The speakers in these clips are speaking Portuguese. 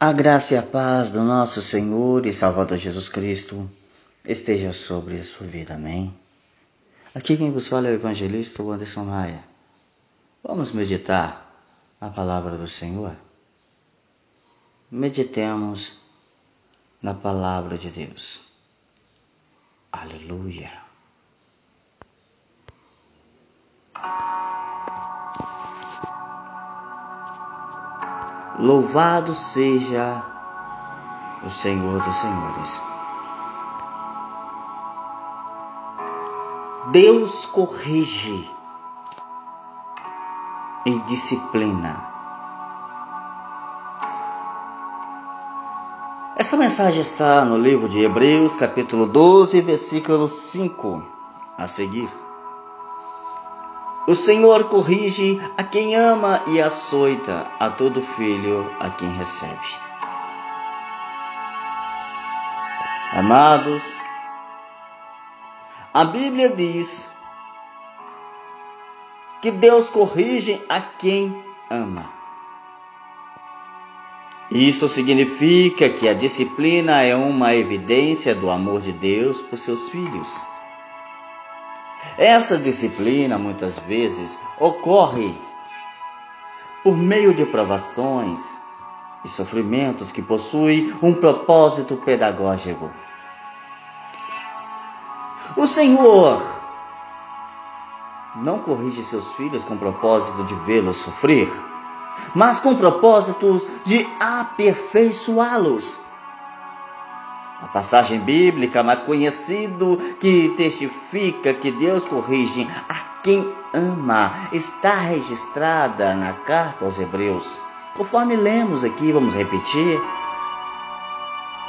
A graça e a paz do nosso Senhor e Salvador Jesus Cristo esteja sobre a sua vida, amém? Aqui quem vos fala é o evangelista Anderson Maia. Vamos meditar a palavra do Senhor? Meditemos na palavra de Deus. Aleluia. Louvado seja o Senhor dos Senhores. Deus corrige e disciplina. Esta mensagem está no livro de Hebreus, capítulo 12, versículo 5 a seguir. O Senhor corrige a quem ama e açoita a todo filho a quem recebe. Amados, a Bíblia diz que Deus corrige a quem ama. Isso significa que a disciplina é uma evidência do amor de Deus por seus filhos. Essa disciplina muitas vezes ocorre por meio de provações e sofrimentos que possuem um propósito pedagógico. O Senhor não corrige seus filhos com o propósito de vê-los sofrer, mas com o propósito de aperfeiçoá-los a passagem bíblica mais conhecido que testifica que Deus corrige a quem ama está registrada na carta aos Hebreus. Conforme lemos aqui, vamos repetir.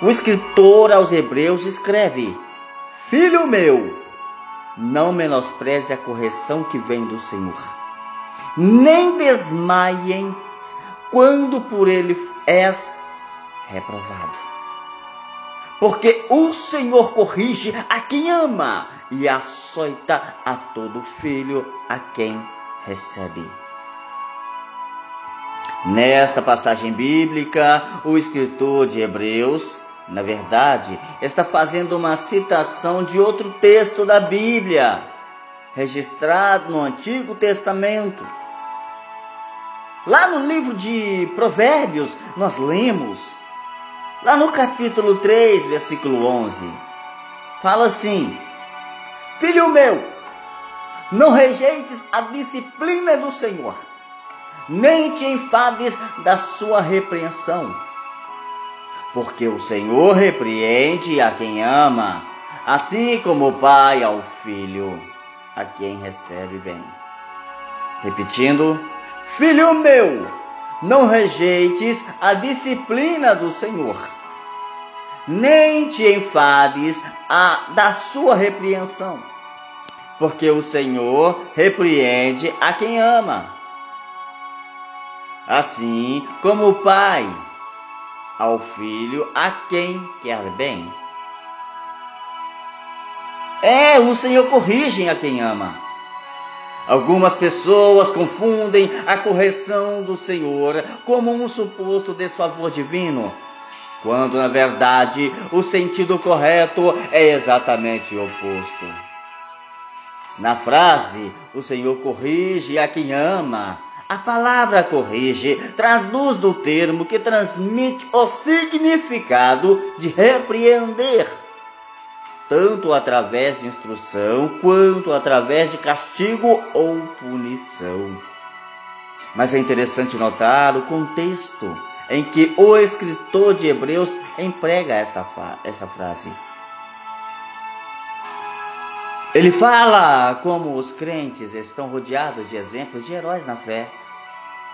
O escritor aos Hebreus escreve: Filho meu, não menospreze a correção que vem do Senhor, nem desmaiem quando por ele és reprovado porque o Senhor corrige a quem ama e açoita a todo filho a quem recebe. Nesta passagem bíblica, o escritor de Hebreus, na verdade, está fazendo uma citação de outro texto da Bíblia, registrado no Antigo Testamento. Lá no livro de Provérbios, nós lemos Lá no capítulo 3, versículo 11, fala assim: Filho meu, não rejeites a disciplina do Senhor, nem te enfades da sua repreensão. Porque o Senhor repreende a quem ama, assim como o pai ao filho, a quem recebe bem. Repetindo: Filho meu, não rejeites a disciplina do Senhor, nem te enfades a, da sua repreensão, porque o Senhor repreende a quem ama. Assim como o Pai ao filho a quem quer bem. É, o Senhor corrige a quem ama. Algumas pessoas confundem a correção do Senhor como um suposto desfavor divino, quando na verdade o sentido correto é exatamente o oposto. Na frase, o Senhor corrige a quem ama. A palavra corrige traduz do termo que transmite o significado de repreender tanto através de instrução quanto através de castigo ou punição. Mas é interessante notar o contexto em que o escritor de Hebreus emprega esta, essa frase. Ele fala como os crentes estão rodeados de exemplos de heróis na fé.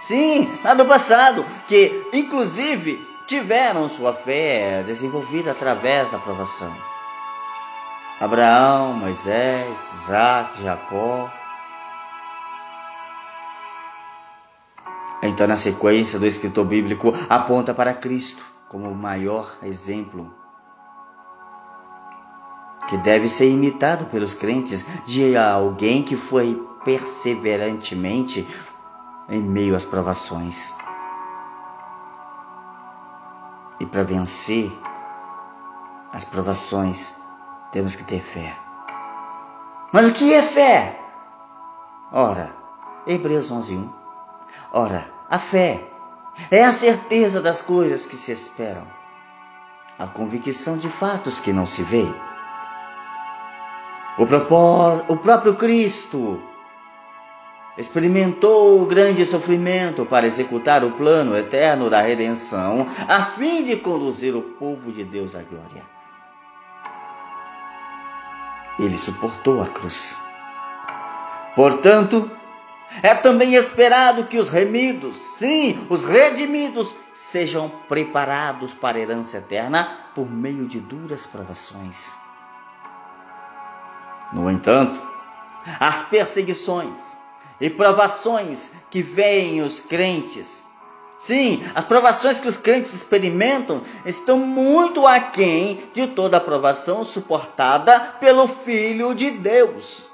Sim, lá do passado, que inclusive tiveram sua fé desenvolvida através da provação. Abraão, Moisés, Isaac, Jacó. Então, na sequência do escritor bíblico, aponta para Cristo como o maior exemplo que deve ser imitado pelos crentes de alguém que foi perseverantemente em meio às provações. E para vencer as provações, temos que ter fé. Mas o que é fé? Ora, Hebreus 11:1. Ora, a fé é a certeza das coisas que se esperam, a convicção de fatos que não se veem. O, propós... o próprio Cristo experimentou o grande sofrimento para executar o plano eterno da redenção, a fim de conduzir o povo de Deus à glória. Ele suportou a cruz. Portanto, é também esperado que os remidos, sim, os redimidos, sejam preparados para a herança eterna por meio de duras provações. No entanto, as perseguições e provações que veem os crentes, sim, as provações que os crentes experimentam estão muito aquém de toda a provação suportada pelo Filho de Deus.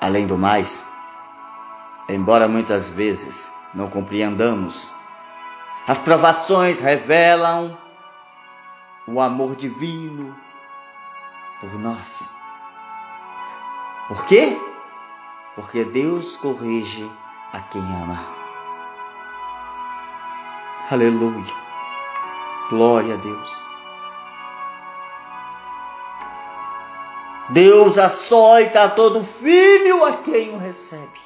Além do mais, embora muitas vezes não compreendamos, as provações revelam o amor divino por nós. Por quê? Porque Deus corrige a quem ama. Aleluia. Glória a Deus. Deus açoita a todo filho a quem o recebe.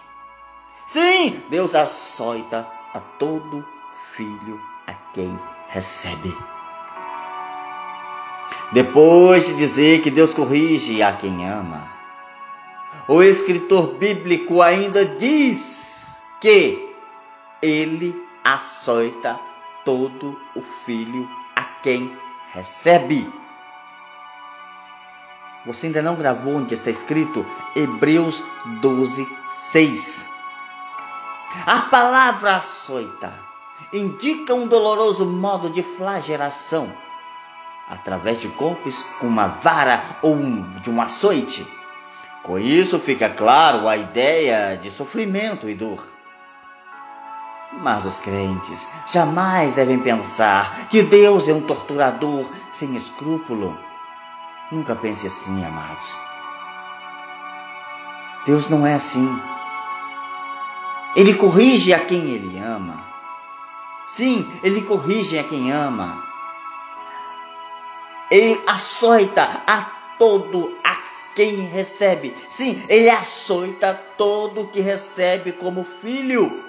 Sim, Deus açoita a todo filho a quem recebe. Depois de dizer que Deus corrige a quem ama, o escritor bíblico ainda diz que ele açoita todo o filho a quem recebe. Você ainda não gravou onde está escrito Hebreus 12, 6. A palavra açoita indica um doloroso modo de flagelação através de golpes com uma vara ou de um açoite. Com isso fica claro a ideia de sofrimento e dor. Mas os crentes jamais devem pensar que Deus é um torturador sem escrúpulo. Nunca pense assim, amados. Deus não é assim. Ele corrige a quem ele ama. Sim, ele corrige a quem ama. Ele açoita a todo a quem recebe. Sim, ele açoita todo que recebe como filho.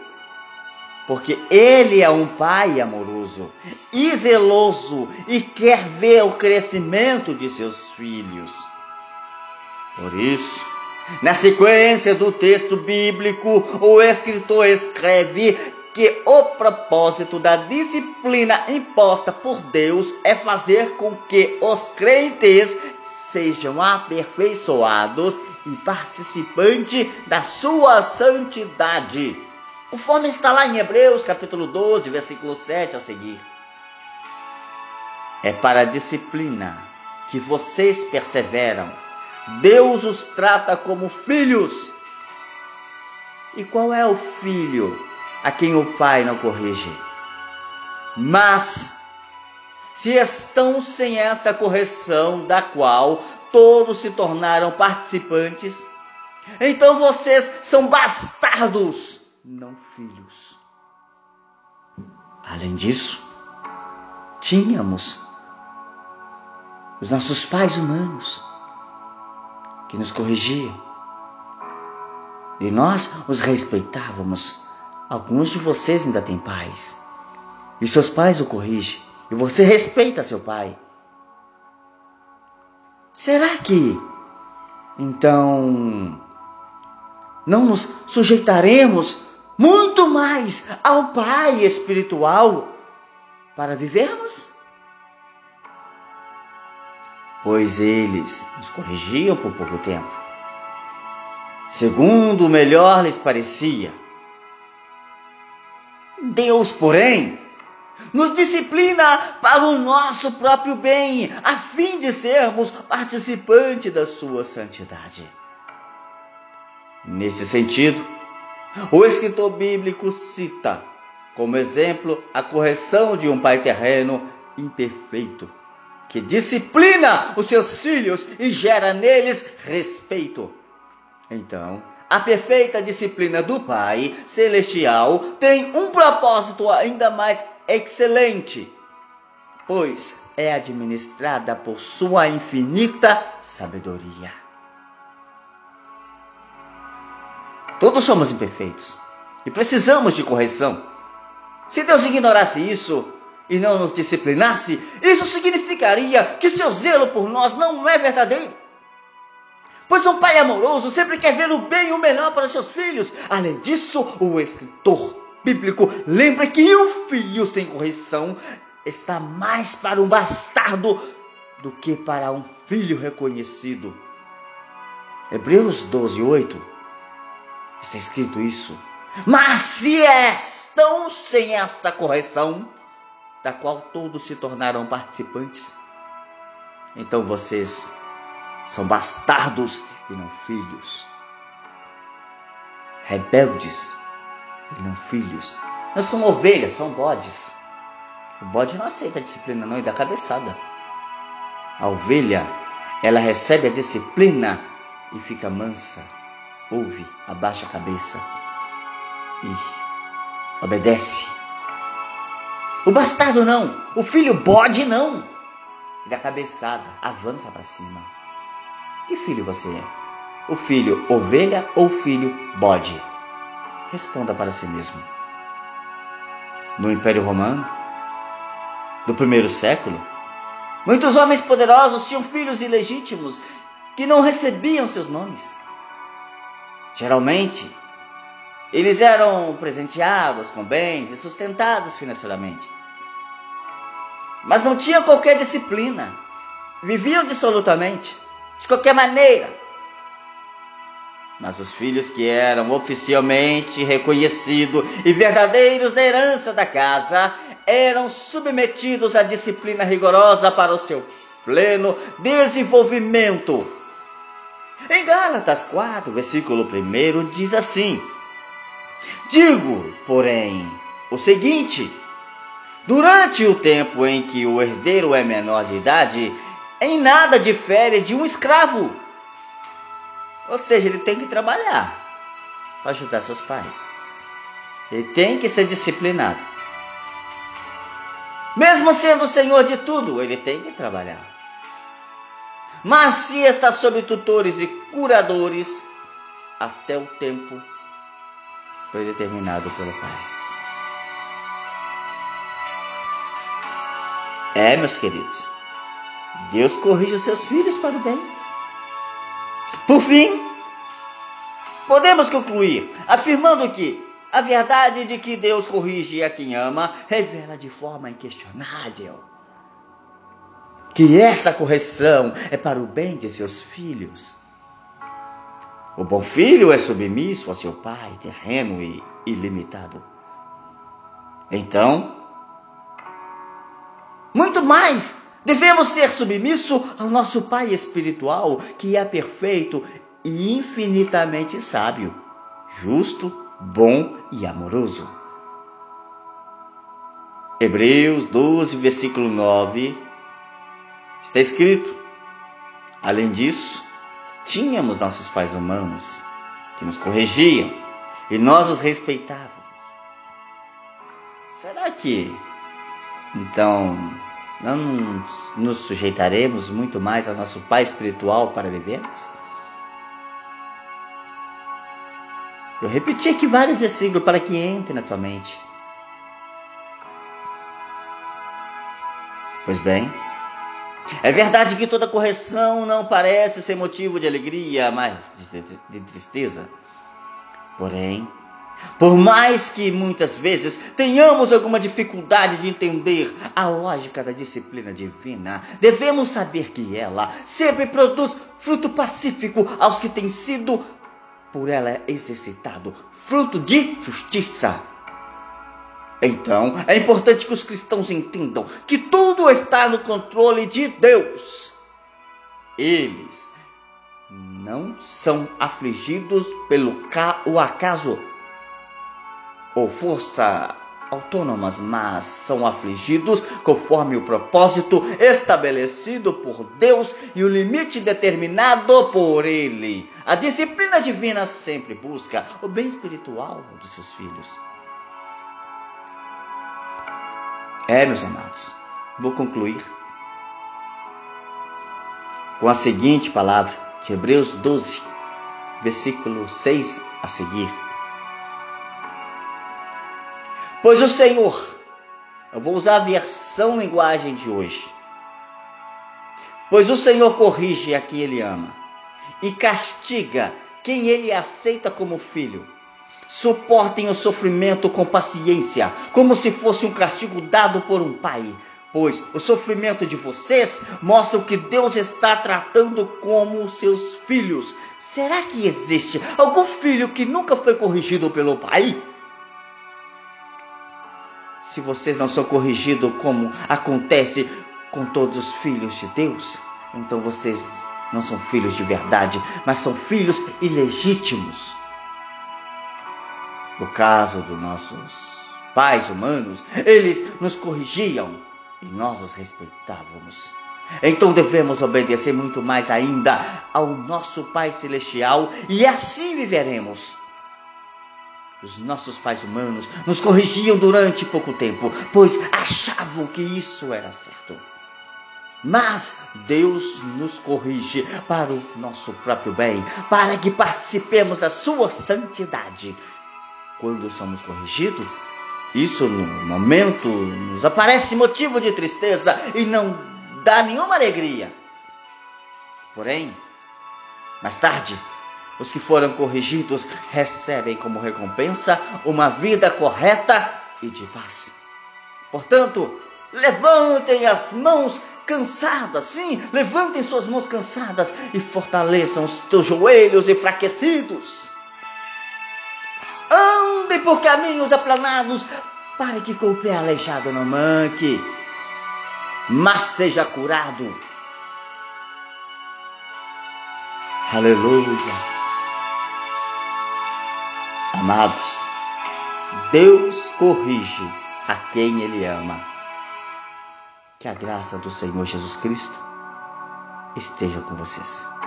Porque ele é um pai amoroso e zeloso e quer ver o crescimento de seus filhos. Por isso, na sequência do texto bíblico, o escritor escreve que o propósito da disciplina imposta por Deus é fazer com que os crentes sejam aperfeiçoados e participantes da sua santidade. Conforme está lá em Hebreus capítulo 12, versículo 7 a seguir. É para a disciplina que vocês perseveram. Deus os trata como filhos. E qual é o filho a quem o pai não corrige? Mas se estão sem essa correção, da qual todos se tornaram participantes, então vocês são bastardos, não filhos. Além disso, tínhamos os nossos pais humanos que nos corrigiam. E nós os respeitávamos. Alguns de vocês ainda têm pais. E seus pais o corrigem e você respeita seu pai. Será que então não nos sujeitaremos muito mais ao Pai espiritual para vivermos? Pois eles nos corrigiam por pouco tempo, segundo o melhor lhes parecia. Deus, porém, nos disciplina para o nosso próprio bem, a fim de sermos participantes da sua santidade. Nesse sentido, o escritor bíblico cita como exemplo a correção de um pai terreno imperfeito, que disciplina os seus filhos e gera neles respeito. Então, a perfeita disciplina do Pai Celestial tem um propósito ainda mais excelente, pois é administrada por sua infinita sabedoria. Todos somos imperfeitos e precisamos de correção. Se Deus ignorasse isso e não nos disciplinasse, isso significaria que seu zelo por nós não é verdadeiro. Pois um pai amoroso sempre quer ver o bem e o melhor para seus filhos. Além disso, o escritor bíblico lembra que um filho sem correção está mais para um bastardo do que para um filho reconhecido. Hebreus 12, 8 está escrito isso. Mas se estão sem essa correção, da qual todos se tornaram participantes, então vocês são bastardos e não filhos. Rebeldes e não filhos. Não são ovelhas, são bodes. O bode não aceita a disciplina, não, e dá cabeçada. A ovelha, ela recebe a disciplina e fica mansa, ouve, abaixa a cabeça e obedece. O bastardo não, o filho bode não. Dá cabeçada, avança para cima. Que filho você é? O filho ovelha ou filho bode? Responda para si mesmo. No Império Romano, do primeiro século, muitos homens poderosos tinham filhos ilegítimos que não recebiam seus nomes. Geralmente, eles eram presenteados com bens e sustentados financeiramente. Mas não tinham qualquer disciplina. Viviam dissolutamente, de qualquer maneira. Mas os filhos que eram oficialmente reconhecidos e verdadeiros da herança da casa eram submetidos à disciplina rigorosa para o seu pleno desenvolvimento. Em Gálatas 4, versículo 1, diz assim: Digo, porém, o seguinte: durante o tempo em que o herdeiro é menor de idade, em nada difere de um escravo. Ou seja, ele tem que trabalhar para ajudar seus pais. Ele tem que ser disciplinado. Mesmo sendo o senhor de tudo, ele tem que trabalhar. Mas se está sob tutores e curadores até o tempo predeterminado pelo Pai. É, meus queridos, Deus corrige os seus filhos para o bem. Por fim, podemos concluir afirmando que a verdade de que Deus corrige a quem ama revela de forma inquestionável que essa correção é para o bem de seus filhos. O bom filho é submisso a seu pai, terreno e ilimitado. Então, muito mais, devemos ser submissos ao nosso Pai espiritual, que é perfeito e infinitamente sábio, justo, bom e amoroso. Hebreus 12, versículo 9, está escrito: Além disso, Tínhamos nossos pais humanos que nos corrigiam e nós os respeitávamos. Será que então não nos sujeitaremos muito mais ao nosso Pai espiritual para vivermos? Eu repeti aqui vários versículos para que entre na sua mente. Pois bem, é verdade que toda correção não parece ser motivo de alegria, mas de, de, de tristeza. Porém, por mais que muitas vezes tenhamos alguma dificuldade de entender a lógica da disciplina divina, devemos saber que ela sempre produz fruto pacífico aos que têm sido por ela exercitado, fruto de justiça. Então, é importante que os cristãos entendam que tudo está no controle de Deus. Eles não são afligidos pelo o acaso ou força autônomas, mas são afligidos conforme o propósito estabelecido por Deus e o limite determinado por Ele. A disciplina divina sempre busca o bem espiritual dos seus filhos. É, meus amados, vou concluir com a seguinte palavra de Hebreus 12, versículo 6 a seguir. Pois o Senhor, eu vou usar a versão linguagem de hoje. Pois o Senhor corrige a quem ele ama e castiga quem ele aceita como filho. Suportem o sofrimento com paciência, como se fosse um castigo dado por um pai, pois o sofrimento de vocês mostra que Deus está tratando como seus filhos. Será que existe algum filho que nunca foi corrigido pelo pai? Se vocês não são corrigidos como acontece com todos os filhos de Deus, então vocês não são filhos de verdade, mas são filhos ilegítimos. No caso dos nossos pais humanos, eles nos corrigiam e nós os respeitávamos. Então devemos obedecer muito mais ainda ao nosso Pai Celestial e assim viveremos. Os nossos pais humanos nos corrigiam durante pouco tempo, pois achavam que isso era certo. Mas Deus nos corrige para o nosso próprio bem, para que participemos da sua santidade quando somos corrigidos, isso no momento nos aparece motivo de tristeza e não dá nenhuma alegria. Porém, mais tarde, os que foram corrigidos recebem como recompensa uma vida correta e de paz. Portanto, levantem as mãos cansadas, sim, levantem suas mãos cansadas e fortaleçam os teus joelhos enfraquecidos Ande por caminhos aplanados, para que com o pé aleijado não manque, mas seja curado. Aleluia. Amados, Deus corrige a quem Ele ama. Que a graça do Senhor Jesus Cristo esteja com vocês.